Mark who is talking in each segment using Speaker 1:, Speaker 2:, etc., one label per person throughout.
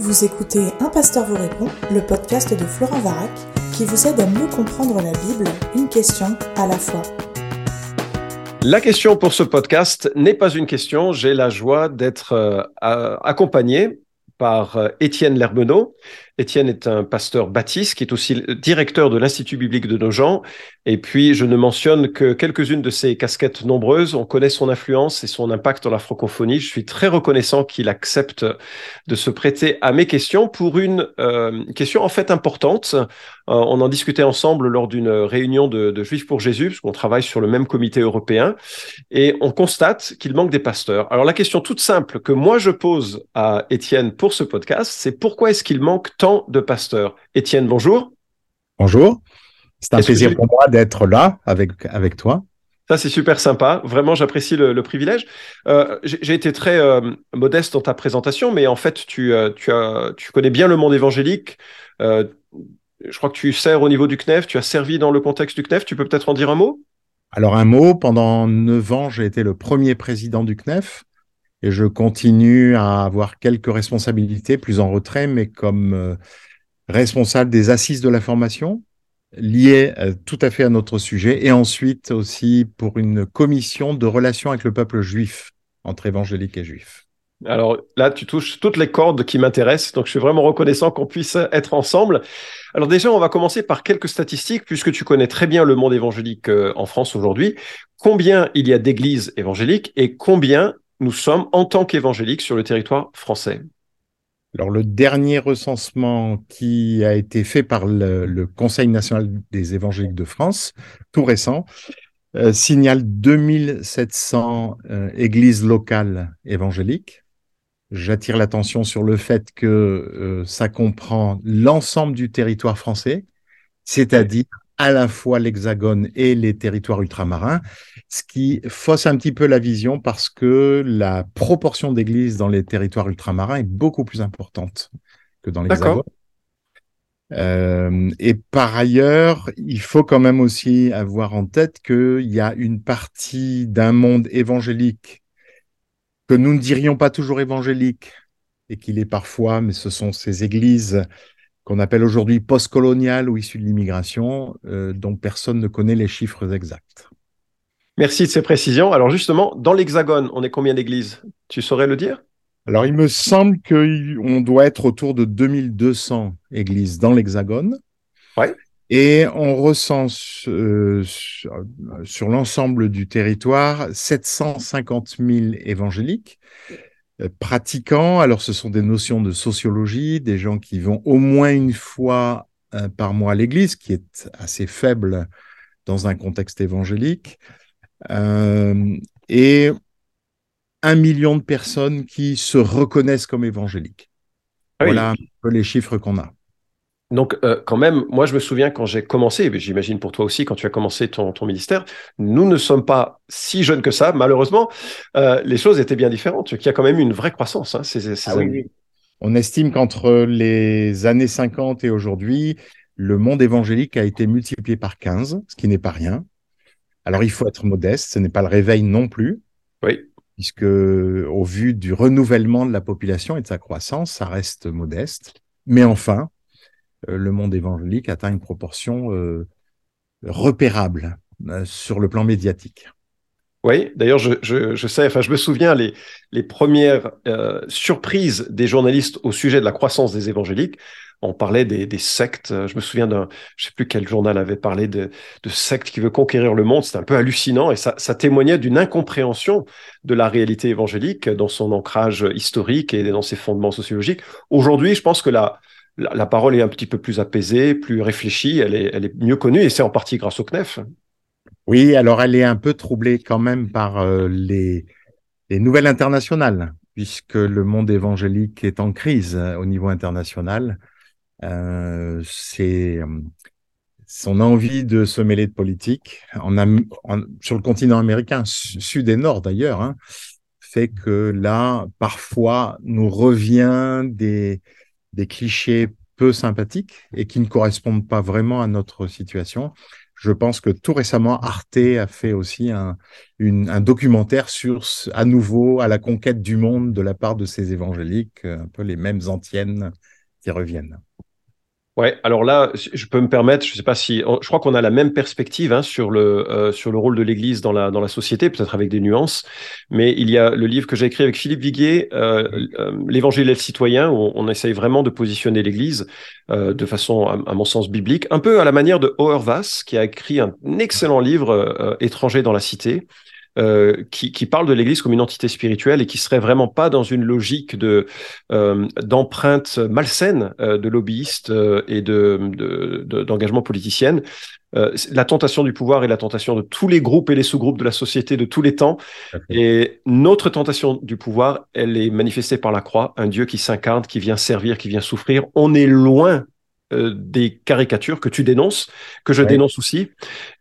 Speaker 1: Vous écoutez Un pasteur vous répond, le podcast de Florent Varac, qui vous aide à mieux comprendre la Bible, une question à la fois.
Speaker 2: La question pour ce podcast n'est pas une question. J'ai la joie d'être euh, accompagné par euh, Étienne Lermenot. Étienne est un pasteur baptiste qui est aussi directeur de l'Institut biblique de Nogent. Et puis, je ne mentionne que quelques-unes de ses casquettes nombreuses. On connaît son influence et son impact dans la francophonie. Je suis très reconnaissant qu'il accepte de se prêter à mes questions pour une euh, question en fait importante. Euh, on en discutait ensemble lors d'une réunion de, de, Juifs pour Jésus, parce qu'on travaille sur le même comité européen. Et on constate qu'il manque des pasteurs. Alors, la question toute simple que moi je pose à Étienne pour ce podcast, c'est pourquoi est-ce qu'il manque tant de pasteurs. Étienne, bonjour.
Speaker 3: Bonjour. C'est un plaisir pour moi d'être là avec, avec toi.
Speaker 2: Ça, c'est super sympa. Vraiment, j'apprécie le, privilège. Euh, j'ai été très euh, modeste dans ta présentation, mais en fait, tu, euh, tu, as, tu connais bien le monde évangélique. je crois que tu sers au niveau du CNEF, tu as servi dans le contexte du CNEF. Tu peux peut-être en dire un mot?
Speaker 3: Alors, un mot. Pendant neuf ans, j'ai été le premier président du CNEF et je continue à avoir quelques responsabilités plus en retrait, mais comme euh, responsable des assises de la formation, liées euh, tout à fait à notre sujet, et ensuite aussi pour une commission de relations avec le peuple juif, entre évangéliques et juifs.
Speaker 2: Alors là, tu touches toutes les cordes qui m'intéressent, donc je suis vraiment reconnaissant qu'on puisse être ensemble. Alors déjà, on va commencer par quelques statistiques, puisque tu connais très bien le monde évangélique euh, en France aujourd'hui. Combien il y a d'églises évangéliques et combien nous sommes en tant qu'évangéliques sur le territoire français
Speaker 3: alors, le dernier recensement qui a été fait par le, Conseil national des évangéliques de France, tout récent, euh, signale 2700 euh, églises locales évangéliques. J'attire l'attention sur le fait que euh, ça comprend l'ensemble du territoire français, c'est-à-dire à la fois l'Hexagone et les territoires ultramarins, ce qui fausse un petit peu la vision parce que la proportion d'églises dans les territoires ultramarins est beaucoup plus importante que dans l'Hexagone. Euh, et par ailleurs, il faut quand même aussi avoir en tête qu'il y a une partie d'un monde évangélique que nous ne dirions pas toujours évangélique et qu'il est parfois, mais ce sont ces églises qu'on appelle aujourd'hui post-colonial ou issu de l'immigration, euh, dont personne ne connaît les chiffres exacts.
Speaker 2: Merci de ces précisions. Alors justement, dans l'Hexagone, on est combien d'églises? Tu saurais le dire?
Speaker 3: Alors il me semble qu'on doit être autour de 2200 églises dans l'Hexagone.
Speaker 2: Ouais.
Speaker 3: Et on recense euh, sur l'ensemble du territoire 750 000 évangéliques. Euh, pratiquants. Alors, ce sont des notions de sociologie, des gens qui vont au moins une fois euh, par mois à l'église, qui est assez faible dans un contexte évangélique, euh, et un million de personnes qui se reconnaissent comme évangéliques. Ah voilà un peu les chiffres qu'on a.
Speaker 2: Donc, euh, quand même, moi, je me souviens quand j'ai commencé, j'imagine pour toi aussi, quand tu as commencé ton, ton, ministère, nous ne sommes pas si jeunes que ça, malheureusement. Euh, les choses étaient bien différentes, qu'il y a quand même une vraie croissance. Hein, ces, ces
Speaker 3: ah oui, On estime qu'entre les années 50 et aujourd'hui, le monde évangélique a été multiplié par 15, ce qui n'est pas rien. Alors, il faut être modeste, ce n'est pas le réveil non plus.
Speaker 2: Oui.
Speaker 3: Puisque, au vu du renouvellement de la population et de sa croissance, ça reste modeste. Mais enfin, le monde évangélique atteint une proportion euh, repérable euh, sur le plan médiatique.
Speaker 2: Oui, d'ailleurs, je, sais, enfin, je me souviens les, les premières surprises des journalistes au sujet de la croissance des évangéliques. On parlait des, sectes. Je me souviens d'un, je sais plus quel journal avait parlé de, de sectes qui veut conquérir le monde. C'était un peu hallucinant et ça, ça témoignait d'une incompréhension de la réalité évangélique dans son ancrage historique et dans ses fondements sociologiques. Aujourd'hui, je pense que la, la, parole est un petit peu plus apaisée, plus réfléchie, elle est, elle est mieux connue et c'est en partie grâce au CNEF.
Speaker 3: Oui, alors elle est un peu troublée quand même par euh, les, les, nouvelles internationales, puisque le monde évangélique est en crise euh, au niveau international. Euh, son envie de se mêler de politique sur le continent américain, sud et nord d'ailleurs, hein, fait que là, parfois, nous revient des, des clichés peu sympathiques et qui ne correspondent pas vraiment à notre situation. je pense que tout récemment, Arte a fait aussi un, documentaire sur, à nouveau, à la conquête du monde de la part de ces évangéliques, un peu les mêmes antiennes qui reviennent.
Speaker 2: Ouais, alors là, je peux me permettre, je sais pas si, je crois qu'on a la même perspective hein, sur le euh, sur le rôle de l'Église dans la dans la société, peut-être avec des nuances, mais il y a le livre que j'ai écrit avec Philippe Viguier, euh, euh, l'Évangile et citoyen, où on, essaye vraiment de positionner l'Église de façon, à, mon sens, biblique, un peu à la manière de Auerbach, qui a écrit un excellent livre, Étranger dans la cité, euh, qui, qui, parle de l'Église comme une entité spirituelle et qui serait vraiment pas dans une logique de euh, d'empreinte malsaine euh, de lobbyistes et de d'engagement politicienne. la tentation du pouvoir est la tentation de tous les groupes et les sous-groupes de la société de tous les temps. Et notre tentation du pouvoir, elle est manifestée par la croix, un Dieu qui s'incarne, qui vient servir, qui vient souffrir. On est loin euh, des caricatures que tu dénonces, que je dénonce aussi.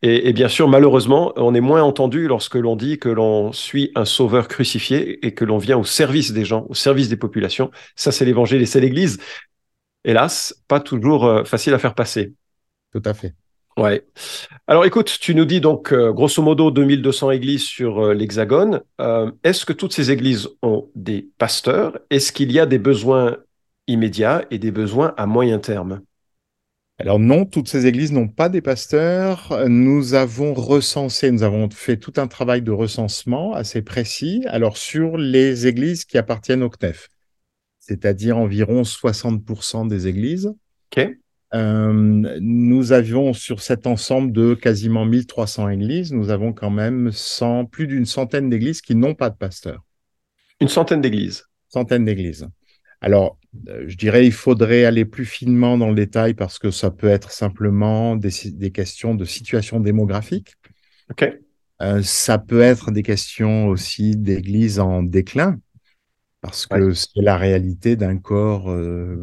Speaker 2: Et, bien sûr, malheureusement, on est moins entendu lorsque l'on dit que l'on suit un sauveur crucifié et que l'on vient au service des gens, au service des populations. Ça, c'est l'évangile et c'est l'Église. Hélas, pas toujours euh, facile à faire passer.
Speaker 3: Tout à fait.
Speaker 2: Ouais. Alors écoute, tu nous dis donc euh, grosso modo 2200 églises sur l'Hexagone. Est-ce que toutes ces églises ont des pasteurs? Est-ce qu'il y a des besoins immédiats et des besoins à moyen terme?
Speaker 3: Alors non, toutes ces églises n'ont pas des pasteurs. Nous avons recensé, nous avons fait tout un travail de recensement assez précis. Alors sur les églises qui appartiennent au CNEF, c'est-à-dire environ 60% des églises. Euh, nous avions sur cet ensemble de quasiment 1300 églises, nous avons quand même plus d'une centaine d'églises qui n'ont pas de pasteur.
Speaker 2: Une centaine d'églises.
Speaker 3: Centaine d'églises. Alors, je dirais il faudrait aller plus finement dans le détail parce que ça peut être simplement des, questions de situation démographique.
Speaker 2: OK.
Speaker 3: Euh, ça peut être des questions aussi d'église en déclin parce que c'est la réalité d'un corps euh,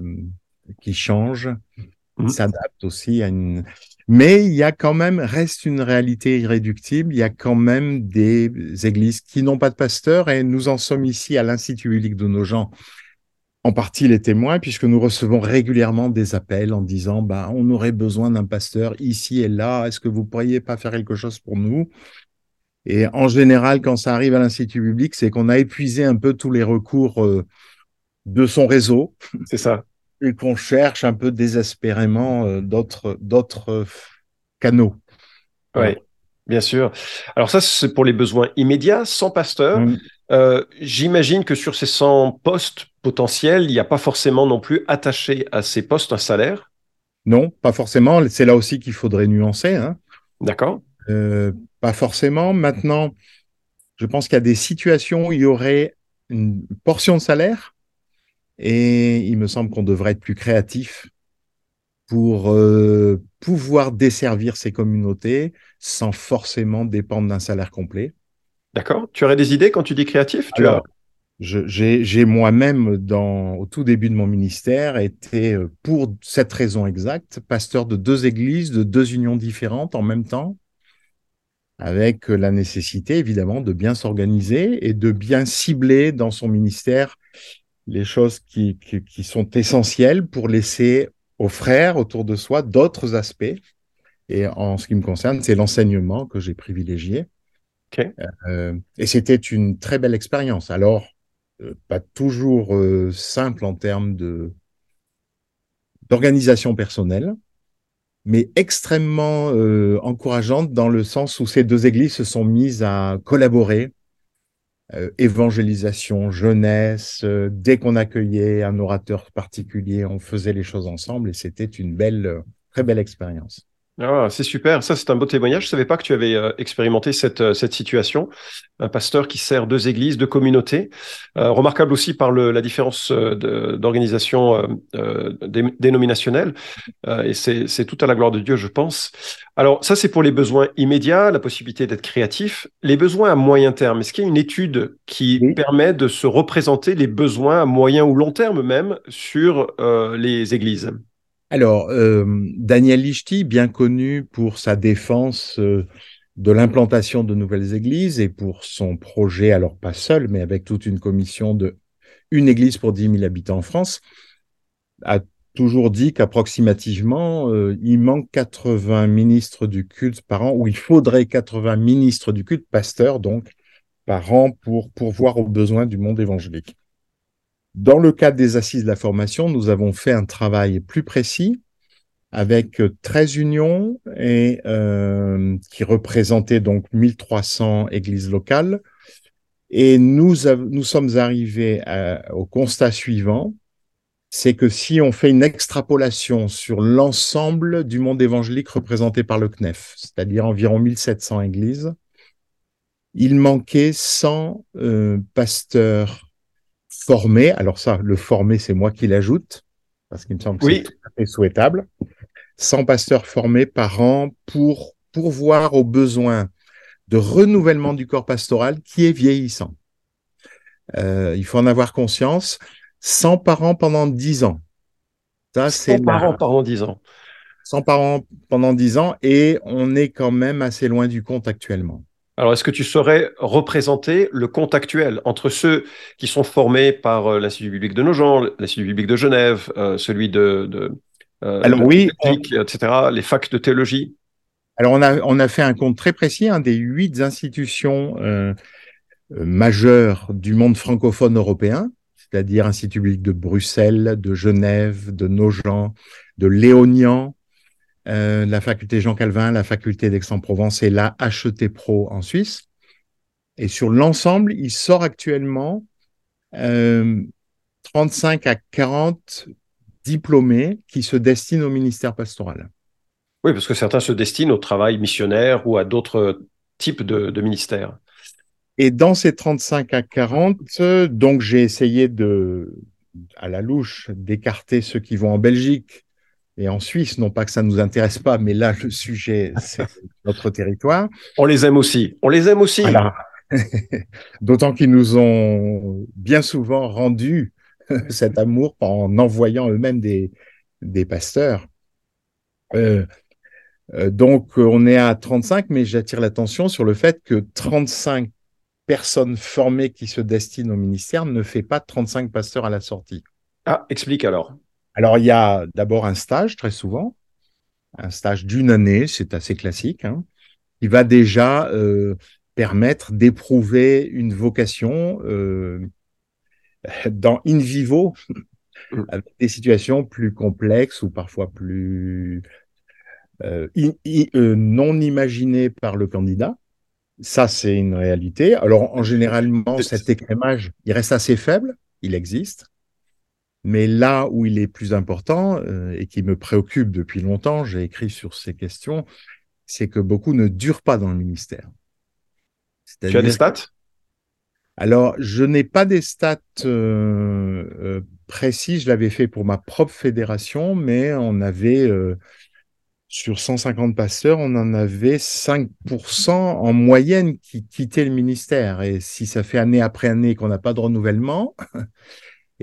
Speaker 3: qui change, qui mmh. s'adapte aussi à une. Mais il y a quand même, reste une réalité irréductible. Il y a quand même des églises qui n'ont pas de pasteur et nous en sommes ici à l'Institut biblique de nos gens en partie les témoins, puisque nous recevons régulièrement des appels en disant bah, on aurait besoin d'un pasteur ici et là, est-ce que vous pourriez pas faire quelque chose pour nous? Et en général, quand ça arrive à l'Institut public, c'est qu'on a épuisé un peu tous les recours euh, de son réseau.
Speaker 2: C'est ça.
Speaker 3: Et qu'on cherche un peu désespérément euh, d'autres, d'autres euh, canaux.
Speaker 2: Oui, bien sûr. Alors ça, c'est pour les besoins immédiats, sans pasteur. Mmh. Euh, j'imagine que sur ces 100 postes potentiels, il n'y a pas forcément non plus attaché à ces postes un salaire?
Speaker 3: Non, pas forcément. C'est là aussi qu'il faudrait nuancer. Hein.
Speaker 2: D'accord.
Speaker 3: Euh, pas forcément. Maintenant, je pense qu'il y a des situations où il y aurait une portion de salaire et il me semble qu'on devrait être plus créatif pour euh, pouvoir desservir ces communautés sans forcément dépendre d'un salaire complet.
Speaker 2: D'accord. Tu aurais des idées quand tu dis créatif? Tu
Speaker 3: as... J'ai moi-même, au tout début de mon ministère, été, euh, pour cette raison exacte, pasteur de deux églises, de deux unions différentes en même temps, avec la nécessité, évidemment, de bien s'organiser et de bien cibler dans son ministère les choses qui, qui sont essentielles pour laisser aux frères autour de soi d'autres aspects. Et en ce qui me concerne, c'est l'enseignement que j'ai privilégié. Euh, et c'était une très belle expérience. Alors, euh, pas toujours euh, simple en termes de d'organisation personnelle, mais extrêmement encourageante dans le sens où ces deux églises se sont mises à collaborer. évangélisation, jeunesse, dès qu'on accueillait un orateur particulier, on faisait les choses ensemble et c'était une belle, très belle expérience.
Speaker 2: Ah, c'est super, ça c'est un beau témoignage. Je ne savais pas que tu avais euh, expérimenté cette, euh, cette situation. Un pasteur qui sert deux églises, deux communautés. Euh, remarquable aussi par le, la différence d'organisation dénominationnelle. et c'est tout à la gloire de Dieu, je pense. Alors ça c'est pour les besoins immédiats, la possibilité d'être créatif. Les besoins à moyen terme, est-ce qu'il y a une étude qui permet de se représenter les besoins à moyen ou long terme même sur les églises?
Speaker 3: Alors, euh, Daniel Lichty, bien connu pour sa défense euh, de l'implantation de nouvelles églises et pour son projet, alors pas seul, mais avec toute une commission de une église pour 10 000 habitants en France, a toujours dit qu'approximativement, euh, il manque 80 ministres du culte par an, ou il faudrait 80 ministres du culte, pasteurs donc, par an pour pourvoir aux besoins du monde évangélique. Dans le cadre des assises de la formation, nous avons fait un travail plus précis avec 13 unions et euh, qui représentaient donc 1300 églises locales. Et nous, nous sommes arrivés au constat suivant, c'est que si on fait une extrapolation sur l'ensemble du monde évangélique représenté par le CNEF, c'est-à-dire environ 1700 églises, il manquait 100 euh, pasteurs formés. Alors ça, le formé, c'est moi qui l'ajoute, parce qu'il me semble que c'est tout à fait souhaitable. 100 pasteurs formés par an pour pourvoir aux besoins de renouvellement du corps pastoral qui est vieillissant. Euh, il faut en avoir conscience. 100 par an pendant 10 ans.
Speaker 2: Ça, 100 par an pendant 10 ans.
Speaker 3: 100 par an pendant 10 ans et on est quand même assez loin du compte actuellement.
Speaker 2: Alors, est-ce que tu saurais représenter le compte actuel entre ceux qui sont formés par euh, l'Institut biblique de Nogent, l'Institut biblique de Genève, euh, celui de, de
Speaker 3: euh, Alors, oui,
Speaker 2: etc., les facs de théologie?
Speaker 3: Alors, on a, on a fait un compte très précis hein, des huit institutions majeures du monde francophone européen c'est-à-dire Institut biblique de Bruxelles, de Genève, de Nogent, de Léognan, euh, la faculté Jean Calvin, la faculté d'Aix-en-Provence et la HET Pro en Suisse. Et sur l'ensemble, il sort actuellement 35 euh, à 40 diplômés qui se destinent au ministère pastoral.
Speaker 2: Oui, parce que certains se destinent au travail missionnaire ou à d'autres types de ministères.
Speaker 3: Et dans ces 35 à 40, donc j'ai essayé de, à la louche, d'écarter ceux qui vont en Belgique et en Suisse. Non pas que ça ne nous intéresse pas, mais là, le sujet, c'est notre territoire.
Speaker 2: On les aime aussi. On les aime aussi.
Speaker 3: D'autant qu'ils nous ont bien souvent rendu cet amour en envoyant eux-mêmes des, des pasteurs. Euh, euh donc, on est à 35, mais j'attire l'attention sur le fait que 35 personne formée qui se destine au ministère ne fait pas 35 pasteurs à la sortie.
Speaker 2: Ah, explique alors.
Speaker 3: Alors, il y a d'abord un stage, très souvent, un stage d'une année, c'est assez classique, hein, qui va déjà euh, permettre d'éprouver une vocation euh, dans in vivo, mm. avec des situations plus complexes ou parfois plus euh, non imaginées par le candidat. Ça, c'est une réalité. Alors, en généralement, cet écrémage, il reste assez faible, il existe. Mais là où il est plus important euh, et qui me préoccupe depuis longtemps, j'ai écrit sur ces questions, c'est que beaucoup ne durent pas dans le ministère.
Speaker 2: Tu as des stats?
Speaker 3: Alors, je n'ai pas des stats euh, euh, précis. Je l'avais fait pour ma propre fédération, mais on avait sur 150 pasteurs, on en avait 5% en moyenne qui quittaient le ministère. Et si ça fait année après année qu'on n'a pas de renouvellement,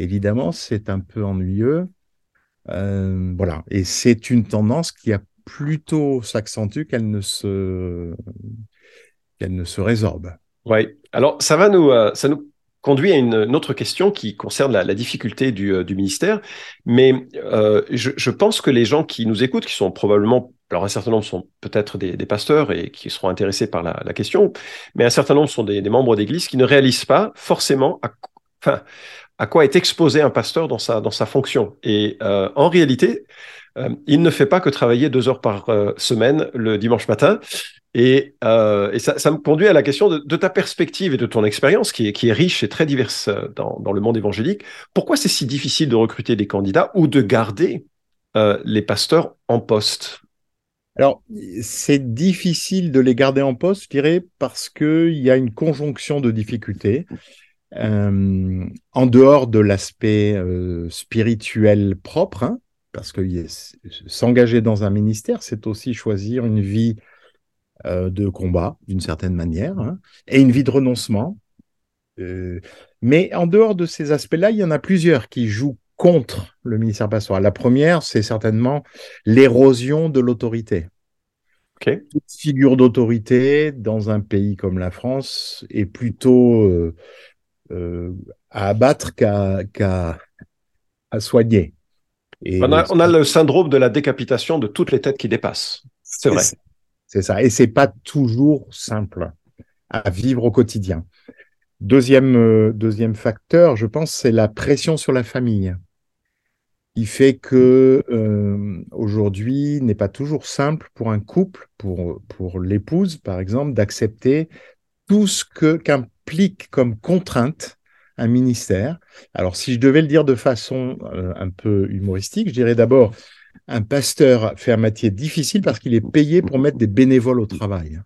Speaker 3: évidemment, c'est un peu ennuyeux. Euh, voilà. Et c'est une tendance qui a plutôt s'accentue qu'elle ne se qu'elle ne se résorbe.
Speaker 2: Oui. Alors ça va nous euh, ça nous conduit à une, autre question qui concerne la, difficulté du, euh, ministère. Mais je, pense que les gens qui nous écoutent, qui sont probablement, alors un certain nombre sont peut-être des, pasteurs et qui seront intéressés par la, question, mais un certain nombre sont des, membres d'église qui ne réalisent pas forcément à, enfin, à quoi est exposé un pasteur dans sa, dans sa fonction. Et euh, en réalité, il ne fait pas que travailler deux heures par semaine le dimanche matin. Et, euh, ça, me conduit à la question de, ta perspective et de ton expérience, qui est, qui est riche et très diverse euh, dans, dans le monde évangélique. Pourquoi c'est si difficile de recruter des candidats ou de garder euh, les pasteurs en poste?
Speaker 3: Alors, c'est difficile de les garder en poste, je dirais, parce qu'il y a une conjonction de difficultés. Euh, en dehors de l'aspect euh, spirituel propre, hein, parce que s'engager dans un ministère, c'est aussi choisir une vie euh, de combat, d'une certaine manière, hein, et une vie de renoncement. Euh, mais en dehors de ces aspects-là, il y en a plusieurs qui jouent contre le ministère pastoral. La première, c'est certainement l'érosion de l'autorité.
Speaker 2: Okay.
Speaker 3: Toute figure d'autorité dans un pays comme la France est plutôt euh, à abattre qu'à à soigner.
Speaker 2: Et on, a, le syndrome de la décapitation de toutes les têtes qui dépassent. C'est vrai.
Speaker 3: C'est ça. Et c'est pas toujours simple à vivre au quotidien. Deuxième, euh, deuxième facteur, je pense, c'est la pression sur la famille. Il fait que euh, aujourd'hui, n'est pas toujours simple pour un couple, pour, pour l'épouse, par exemple, d'accepter tout ce que qu'implique comme contrainte un ministère. Alors, si je devais le dire de façon euh, un peu humoristique, je dirais d'abord, un pasteur fait un métier difficile parce qu'il est payé pour mettre des bénévoles au travail.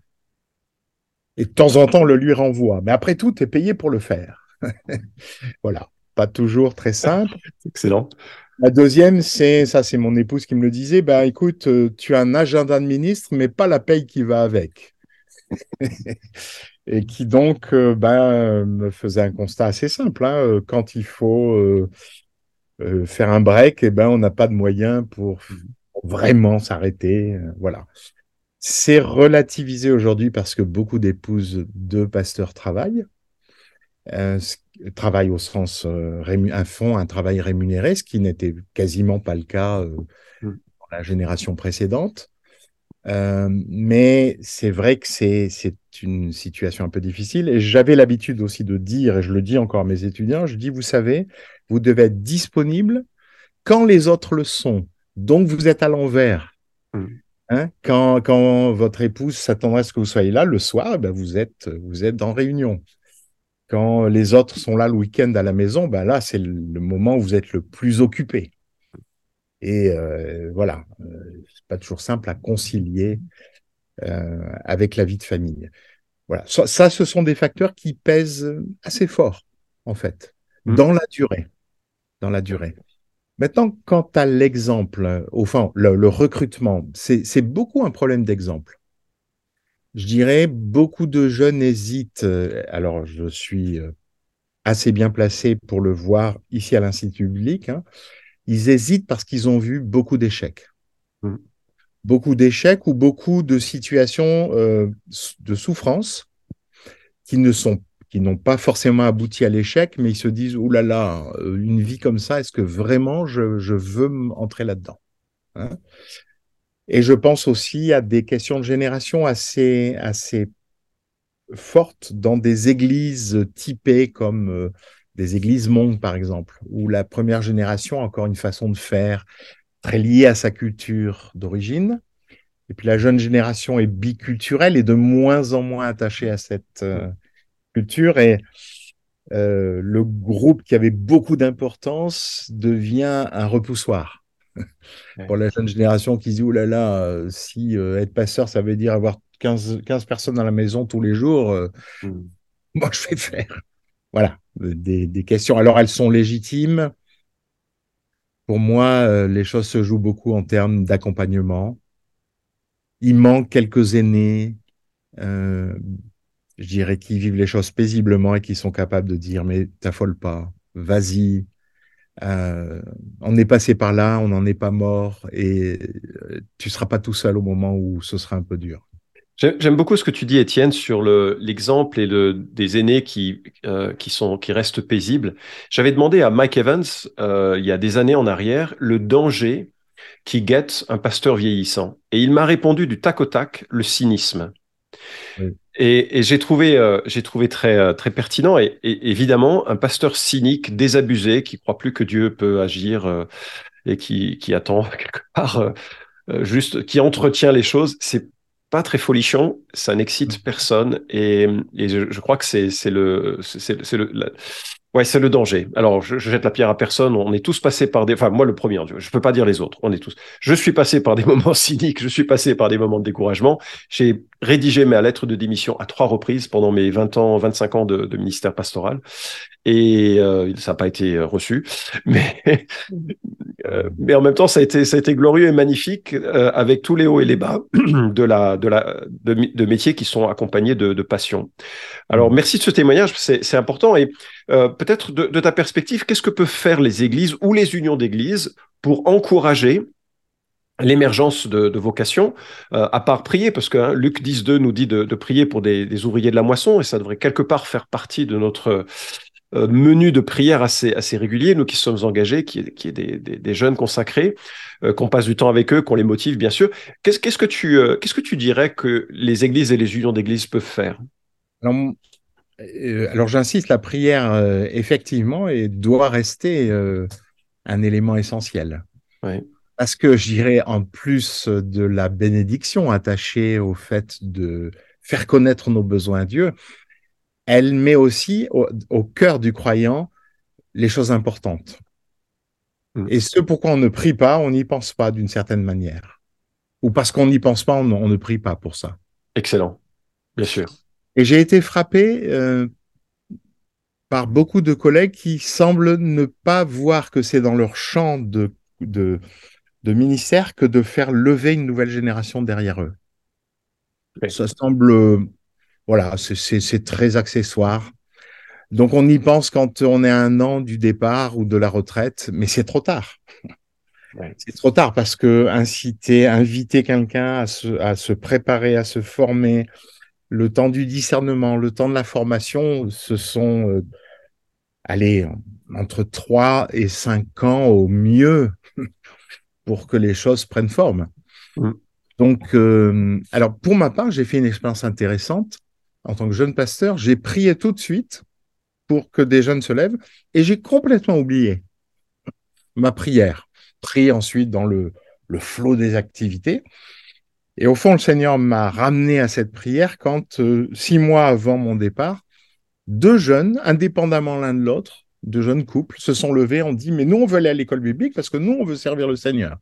Speaker 3: Et de temps en temps, on le lui renvoie. Mais après tout, tu es payé pour le faire. voilà. Pas toujours très simple.
Speaker 2: Excellent.
Speaker 3: La deuxième, c'est, ça c'est mon épouse qui me le disait, bah écoute, euh, tu as un agenda de ministre, mais pas la paye qui va avec. et qui donc euh, ben, me faisait un constat assez simple. Hein, euh, quand il faut faire un break, et eh ben, on n'a pas de moyens pour vraiment s'arrêter. voilà. C'est relativisé aujourd'hui parce que beaucoup d'épouses de pasteurs travaillent travail au sens euh, un fonds, un travail rémunéré, ce qui n'était quasiment pas le cas euh, mmh. dans la génération précédente. Euh, mais c'est vrai que c'est une situation un peu difficile. Et j'avais l'habitude aussi de dire, et je le dis encore à mes étudiants, je dis, vous savez, vous devez être disponible quand les autres le sont. Donc vous êtes à l'envers. Mmh. Hein quand, quand, votre épouse s'attendrait à ce que vous soyez là le soir, ben vous êtes vous êtes en réunion. Quand les autres sont là le week-end à la maison, ben là, c'est le moment où vous êtes le plus occupé. Et euh, voilà, euh, c'est pas toujours simple à concilier euh, avec la vie de famille. Voilà, ça, ce sont des facteurs qui pèsent assez fort, en fait, mmh. dans la durée. Dans la durée. Maintenant, quant à l'exemple, au fond, le recrutement, c'est beaucoup un problème d'exemple. Je dirais, beaucoup de jeunes hésitent. Euh, alors, je suis assez bien placé pour le voir ici à l'Institut public. Hein. Ils hésitent parce qu'ils ont vu beaucoup d'échecs. Mmh. Beaucoup d'échecs ou beaucoup de situations euh, de souffrance qui ne sont qui n'ont pas forcément abouti à l'échec, mais ils se disent, oh là là, une vie comme ça, est-ce que vraiment je, je veux entrer là-dedans hein? Et je pense aussi à des questions de génération assez, assez fortes dans des églises typées comme euh, des églises mondes, par exemple, où la première génération a encore une façon de faire très liée à sa culture d'origine. Et puis la jeune génération est biculturelle et de moins en moins attachée à cette euh, culture. Et euh, le groupe qui avait beaucoup d'importance devient un repoussoir. Pour la jeune génération qui dit, oh là là, euh, si euh, être passeur, ça veut dire avoir 15, 15 personnes dans la maison tous les jours, hmm. moi, je vais faire. Voilà, des, des, questions. Alors, elles sont légitimes. Pour moi, les choses se jouent beaucoup en termes d'accompagnement. Il manque quelques aînés, je dirais, qui vivent les choses paisiblement et qui sont capables de dire, mais t'affole pas, vas-y, euh, on est passé par là, on n'en est pas mort et euh, tu seras pas tout seul au moment où ce sera un peu dur.
Speaker 2: J'aime beaucoup ce que tu dis, Étienne, sur l'exemple et le, des aînés qui, euh, qui, sont, qui restent paisibles. J'avais demandé à Mike Evans, il y a des années en arrière, le danger qui guette un pasteur vieillissant. Et il m'a répondu du tac au tac, le cynisme. Et, j'ai trouvé, euh, j'ai trouvé très, euh, très pertinent. Et, évidemment, un pasteur cynique, désabusé, qui croit plus que Dieu peut agir euh, et qui, qui attend quelque part juste, qui entretient les choses, c'est pas très folichon, ça n'excite personne. Et, et je, je, crois que c'est, le, c'est, Ouais, c'est le danger. Alors, je, jette la pierre à personne. On est tous passés par des. Enfin, moi, le premier, je peux pas dire les autres. On est tous. Je suis passé par des moments cyniques. Je suis passé par des moments de découragement. J'ai rédigé ma lettre de démission à trois reprises pendant mes 20 ans, 25 ans de, de ministère pastoral. Et euh, ça n'a pas été reçu. Mais, euh, mais en même temps, ça a été, ça a été glorieux et magnifique euh, avec tous les hauts et les bas de la, de la, de, de métiers qui sont accompagnés de, de passion. Alors, merci de ce témoignage. C'est important. Et euh, peut-être de, ta perspective, qu'est-ce que peuvent faire les églises ou les unions d'églises pour encourager l'émergence de, de vocations, euh, à part prier, parce que hein, Luc 10.2 nous dit de, prier pour des, ouvriers de la moisson, et ça devrait quelque part faire partie de notre menu de prière assez, assez régulier, nous qui sommes engagés, qui est, qui est des, des, jeunes consacrés, qu'on passe du temps avec eux, qu'on les motive, bien sûr. Qu'est-ce qu'est-ce que tu qu'est-ce que tu dirais que les églises et les unions d'églises peuvent faire?
Speaker 3: Alors, alors j'insiste, la prière, effectivement, et doit rester un élément essentiel.
Speaker 2: Oui.
Speaker 3: Parce que je dirais, en plus de la bénédiction attachée au fait de faire connaître nos besoins à Dieu, elle met aussi au, cœur du croyant les choses importantes. Mm. Et ce pourquoi on ne prie pas, on n'y pense pas d'une certaine manière. Ou parce qu'on n'y pense pas, on, ne prie pas pour ça.
Speaker 2: Excellent, bien sûr.
Speaker 3: Et j'ai été frappé euh, par beaucoup de collègues qui semblent ne pas voir que c'est dans leur champ de, de, de ministère que de faire lever une nouvelle génération derrière eux. Ça semble, voilà, c'est très accessoire. Donc on y pense quand on est un an du départ ou de la retraite, mais c'est trop tard. C'est trop tard parce que inciter, inviter quelqu'un à se, à se préparer, à se former, le temps du discernement, le temps de la formation, ce sont, euh, allez, entre trois et cinq ans au mieux pour que les choses prennent forme. Mm. Donc, euh, alors pour ma part, j'ai fait une expérience intéressante en tant que jeune pasteur. J'ai prié tout de suite pour que des jeunes se lèvent et j'ai complètement oublié ma prière. Prié ensuite dans le, le flot des activités. Et au fond, le Seigneur m'a ramené à cette prière quand, euh, six mois avant mon départ, deux jeunes, indépendamment l'un de l'autre, de jeunes couples se sont levés, ont dit, mais nous, on veut aller à l'école biblique parce que nous, on veut servir le Seigneur.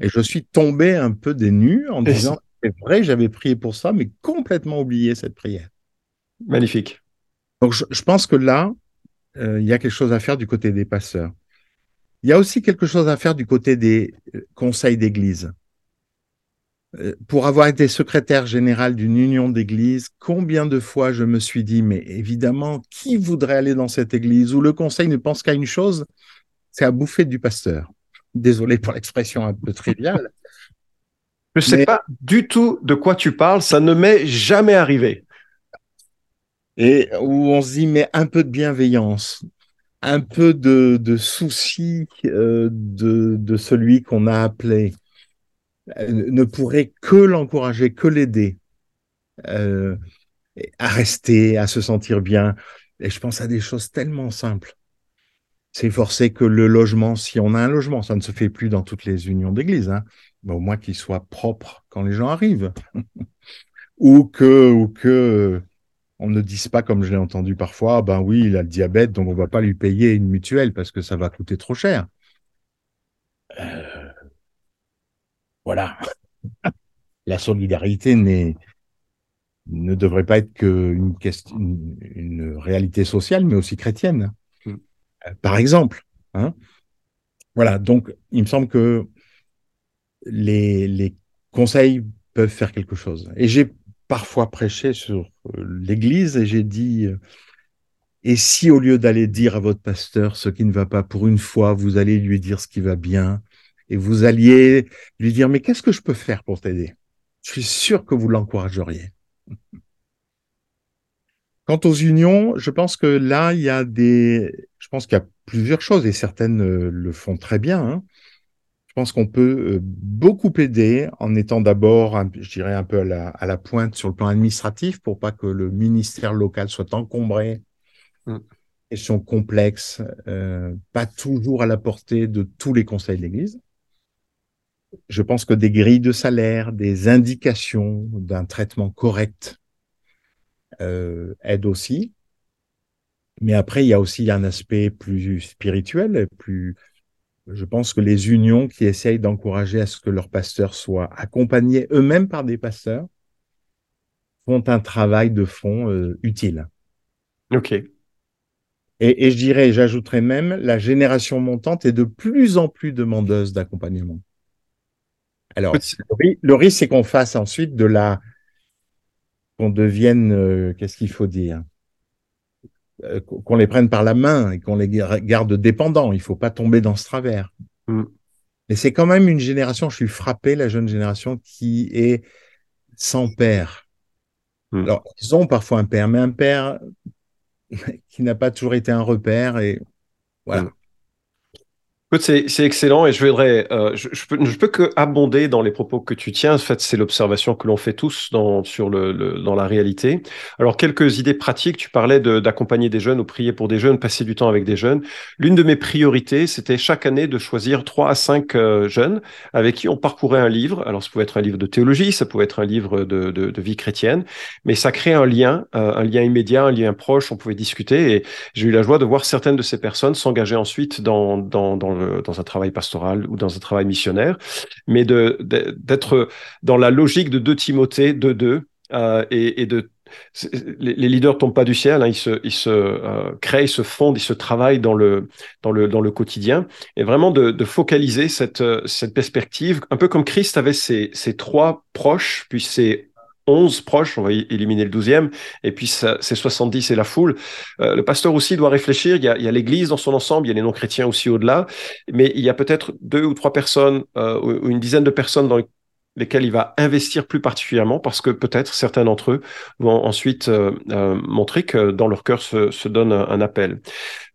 Speaker 3: Et je suis tombé un peu des nues en disant, c'est vrai, j'avais prié pour ça, mais complètement oublié cette prière.
Speaker 2: Magnifique.
Speaker 3: Donc, je, pense que là, euh, il y a quelque chose à faire du côté des pasteurs. Il y a aussi quelque chose à faire du côté des euh, conseils d'église. Euh, pour avoir été secrétaire général d'une union d'église, combien de fois je me suis dit, mais évidemment, qui voudrait aller dans cette église? Où le conseil ne pense qu'à une chose, c'est à bouffer du pasteur. Désolé pour l'expression un peu triviale.
Speaker 2: Je ne sais pas du tout de quoi tu parles, ça ne m'est jamais arrivé.
Speaker 3: Et où on se dit, mais un peu de bienveillance, un peu de, souci euh, de, celui qu'on a appelé, ne pourrait que l'encourager, que l'aider euh, à rester, à se sentir bien. Et je pense à des choses tellement simples. C'est forcé que le logement, si on a un logement, ça ne se fait plus dans toutes les unions d'église, hein, au moins qu'il soit propre quand les gens arrivent. ou que, ou que on ne dise pas, comme je l'ai entendu parfois, ben oui, il a le diabète, donc on va pas lui payer une mutuelle parce que ça va coûter trop cher. Euh, voilà. La solidarité ne devrait pas être qu'une une, réalité sociale, mais aussi chrétienne. Mm. Euh, par exemple. Hein. Voilà, donc il me semble que les, les conseils peuvent faire quelque chose. Et j'ai parfois prêché sur euh, l'Église et j'ai dit, euh, et si au lieu d'aller dire à votre pasteur ce qui ne va pas pour une fois, vous allez lui dire ce qui va bien, et vous alliez lui dire, mais qu'est-ce que je peux faire pour t'aider? Je suis sûr que vous l'encourageriez. Quant aux unions, je pense que là, il y a des, je pense qu'il y a plusieurs choses et certaines euh, le font très bien. Hein. Je pense qu'on peut euh, beaucoup aider en étant d'abord, je dirais, un peu à la, à la, pointe sur le plan administratif pour pas que le ministère local soit encombré. Mm. Questions complexes, euh, pas toujours à la portée de tous les conseils de l'Église je pense que des grilles de salaire, des indications d'un traitement correct euh, aident aussi. Mais après, il y a aussi un aspect plus spirituel, plus. Je pense que les unions qui essayent d'encourager à ce que leurs pasteurs soient accompagnés eux-mêmes par des pasteurs font un travail de fond euh, utile.
Speaker 2: Ok.
Speaker 3: Et, et je dirais, j'ajouterais même, la génération montante est de plus en plus demandeuse d'accompagnement. Alors, le risque, c'est qu'on fasse ensuite de la. qu'on devienne. Euh, qu'est-ce qu'il faut dire? Euh, Qu'on les prenne par la main et qu'on les garde dépendants. Il ne faut pas tomber dans ce travers. Mm. Mais c'est quand même une génération, je suis frappé, la jeune génération, qui est sans père. Mm. Alors, ils ont parfois un père, mais un père qui n'a pas toujours été un repère. Et voilà. Mm.
Speaker 2: C'est excellent et je voudrais, euh, je, je, peux, je peux que abonder dans les propos que tu tiens. En fait, c'est l'observation que l'on fait tous dans, sur le, le, dans la réalité. Alors, quelques idées pratiques. Tu parlais d'accompagner des jeunes ou prier pour des jeunes, passer du temps avec des jeunes. L'une de mes priorités, c'était chaque année de choisir trois à cinq euh, jeunes avec qui on parcourait un livre. Alors, ça pouvait être un livre de théologie, ça pouvait être un livre de, de, de vie chrétienne, mais ça crée un lien, euh, un lien immédiat, un lien proche. On pouvait discuter et j'ai eu la joie de voir certaines de ces personnes s'engager ensuite dans, dans, dans le dans un travail pastoral ou dans un travail missionnaire, mais d'être dans la logique de deux Timothée, de deux, euh, et, de les, les, leaders tombent pas du ciel, hein, ils se, ils se euh, créent, ils se fondent, ils se travaillent dans le, dans le, dans le quotidien, et vraiment de, de focaliser cette, cette perspective, un peu comme Christ avait ses, ses trois proches, puis ses 11 proches, on va éliminer le 12e, et puis c'est 70 et la foule. Euh, le pasteur aussi doit réfléchir, il y a, l'Église dans son ensemble, il y a les non-chrétiens aussi au-delà, mais il y a peut-être deux ou trois personnes, euh, ou une dizaine de personnes dans lesquelles il va investir plus particulièrement, parce que peut-être certains d'entre eux vont ensuite euh, montrer que dans leur cœur se, se donne un, appel.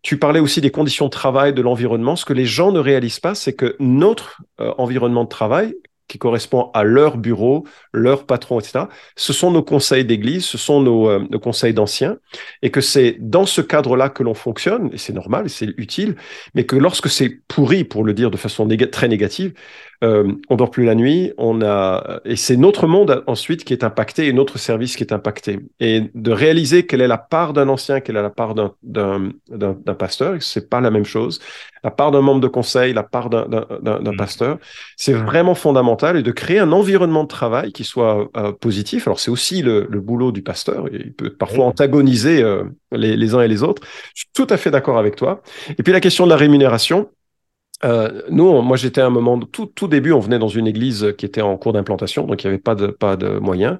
Speaker 2: Tu parlais aussi des conditions de travail, de l'environnement. Ce que les gens ne réalisent pas, c'est que notre environnement de travail, qui correspond à leur bureau, leur patron, etc. Ce sont nos conseils d'église, ce sont nos, euh, nos conseils d'anciens, et que c'est dans ce cadre-là que l'on fonctionne, et c'est normal, c'est utile, mais que lorsque c'est pourri, pour le dire de façon très négative, euh, on dort plus la nuit, on a et c'est notre monde ensuite qui est impacté et notre service qui est impacté. Et de réaliser quelle est la part d'un ancien, quelle est la part d'un d'un d'un pasteur, c'est pas la même chose. La part d'un membre de conseil, la part d'un d'un mmh. pasteur, c'est vraiment fondamental et de créer un environnement de travail qui soit euh, positif. Alors c'est aussi le, le, boulot du pasteur. Il peut parfois antagoniser euh, les, les uns et les autres. Je suis tout à fait d'accord avec toi. Et puis la question de la rémunération. Euh, nous, moi, j'étais à un moment, tout, tout début, on venait dans une église qui était en cours d'implantation, donc il n'y avait pas de, pas de moyens.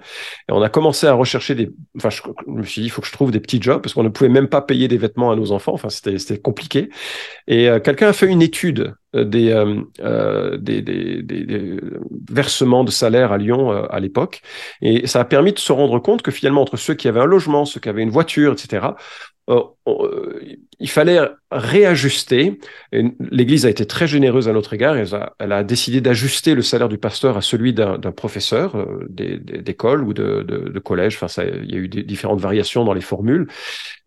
Speaker 2: Et on a commencé à rechercher des. Enfin, je, me suis dit, il faut que je trouve des petits jobs parce qu'on ne pouvait même pas payer des vêtements à nos enfants. Enfin, c'était compliqué. Et euh, quelqu'un a fait une étude euh, des, euh, des, des, des, versements de salaire à Lyon à l'époque. Et ça a permis de se rendre compte que finalement, entre ceux qui avaient un logement, ceux qui avaient une voiture, etc., il fallait réajuster. L'Église a été très généreuse à notre égard. Elle a, décidé d'ajuster le salaire du pasteur à celui d'un professeur euh, d'école ou de, collège. Enfin, il y a eu différentes variations dans les formules.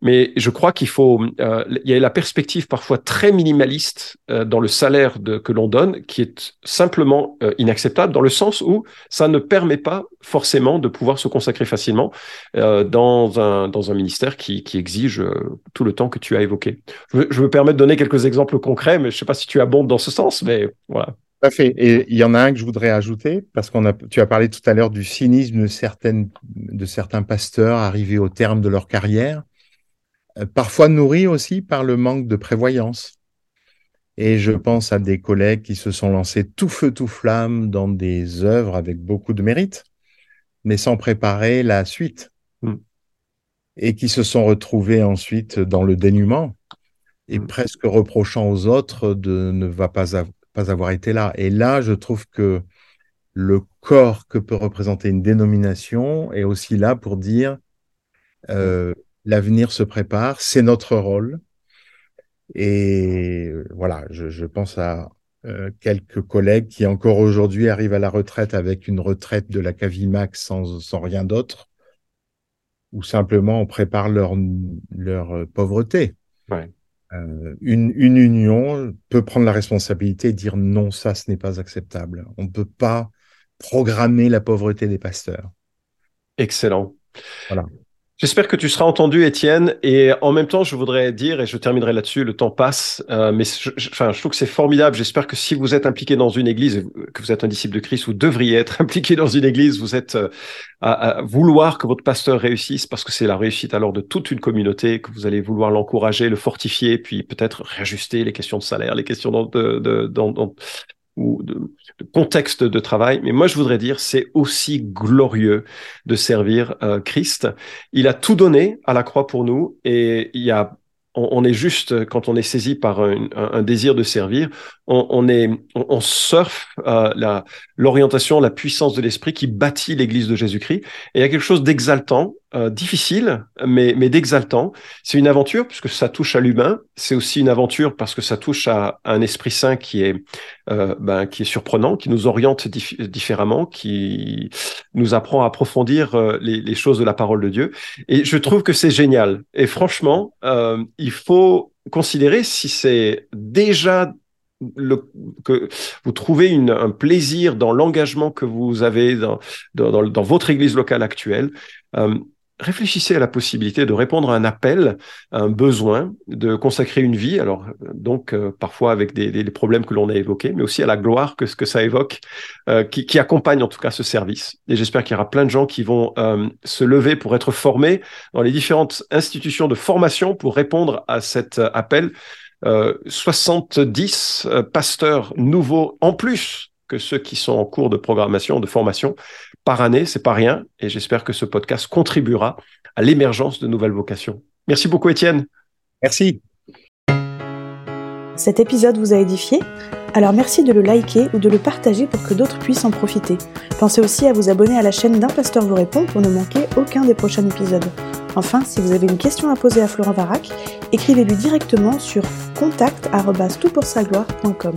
Speaker 2: Mais je crois qu'il faut. Euh, il y a la perspective parfois très minimaliste euh, dans le salaire que l'on donne, qui est simplement euh, inacceptable dans le sens où ça ne permet pas forcément de pouvoir se consacrer facilement euh, dans un dans un ministère qui, qui exige tout le temps que tu as évoqué. Je, me permets de donner quelques exemples concrets, mais je ne sais pas si tu abondes dans ce sens, mais voilà.
Speaker 3: Tout à fait. Et il y en a un que je voudrais ajouter, parce qu'on a, tu as parlé tout à l'heure du cynisme de, certains pasteurs arrivés au terme de leur carrière, euh, parfois nourris aussi par le manque de prévoyance. Et je pense à des collègues qui se sont lancés tout feu, tout flamme dans des œuvres avec beaucoup de mérite, mais sans préparer la suite. Et qui se sont retrouvés ensuite dans le dénuement et mm. presque reprochant aux autres de ne va pas, pas avoir été là. Et là, je trouve que le corps que peut représenter une dénomination est aussi là pour dire euh, l'avenir se prépare, c'est notre rôle. Et voilà, je, je pense à euh, quelques collègues qui encore aujourd'hui arrivent à la retraite avec une retraite de la Cavimax sans, sans rien d'autre ou simplement on prépare leur, leur euh, pauvreté. Euh, une, une, union peut prendre la responsabilité et dire non, ça, ce n'est pas acceptable. On ne peut pas programmer la pauvreté des pasteurs.
Speaker 2: Excellent. Voilà. J'espère que tu seras entendu, Étienne. Et en même temps, je voudrais dire, et je terminerai là-dessus, le temps passe, euh, mais je, enfin, je trouve que c'est formidable. J'espère que si vous êtes impliqué dans une église, que vous êtes un disciple de Christ, vous devriez être impliqué dans une église, vous êtes euh, à, vouloir que votre pasteur réussisse, parce que c'est la réussite alors de toute une communauté, que vous allez vouloir l'encourager, le fortifier, puis peut-être réajuster les questions de salaire, les questions de, de, de, ou de, contexte de travail. Mais moi, je voudrais dire, c'est aussi glorieux de servir euh, Christ. Il a tout donné à la croix pour nous et il y a on, est juste, quand on est saisi par un, désir de servir, on, est, on, surfe euh, l'orientation, la puissance de l'esprit qui bâtit l'Église de Jésus-Christ. Et il y a quelque chose d'exaltant euh, difficile, mais, mais d'exaltant. C'est une aventure puisque ça touche à l'humain. C'est aussi une aventure parce que ça touche à, un Esprit Saint qui est, euh, ben, qui est surprenant, qui nous oriente différemment, qui nous apprend à approfondir euh, les, choses de la parole de Dieu. Et je trouve que c'est génial. Et franchement, euh, il faut considérer si c'est déjà le, que vous trouvez une, un plaisir dans l'engagement que vous avez dans, dans, dans, votre église locale actuelle, réfléchissez à la possibilité de répondre à un appel, à un besoin, de consacrer une vie, alors donc euh, parfois avec des, problèmes que l'on a évoqués, mais aussi à la gloire que que ça évoque, euh, qui, qui, accompagne en tout cas ce service. Et j'espère qu'il y aura plein de gens qui vont euh, se lever pour être formés dans les différentes institutions de formation pour répondre à cet appel. 70 pasteurs nouveaux en plus que ceux qui sont en cours de programmation, de formation par année, c'est pas rien. Et j'espère que ce podcast contribuera à l'émergence de nouvelles vocations. Merci beaucoup, Étienne.
Speaker 3: Merci.
Speaker 1: Cet épisode vous a édifié? Alors merci de le liker ou de le partager pour que d'autres puissent en profiter. Pensez aussi à vous abonner à la chaîne d'un pasteur vous répond pour ne manquer aucun des prochains épisodes. Enfin, si vous avez une question à poser à Florent Varac, écrivez-lui directement sur contact@toutpoursagloire.com.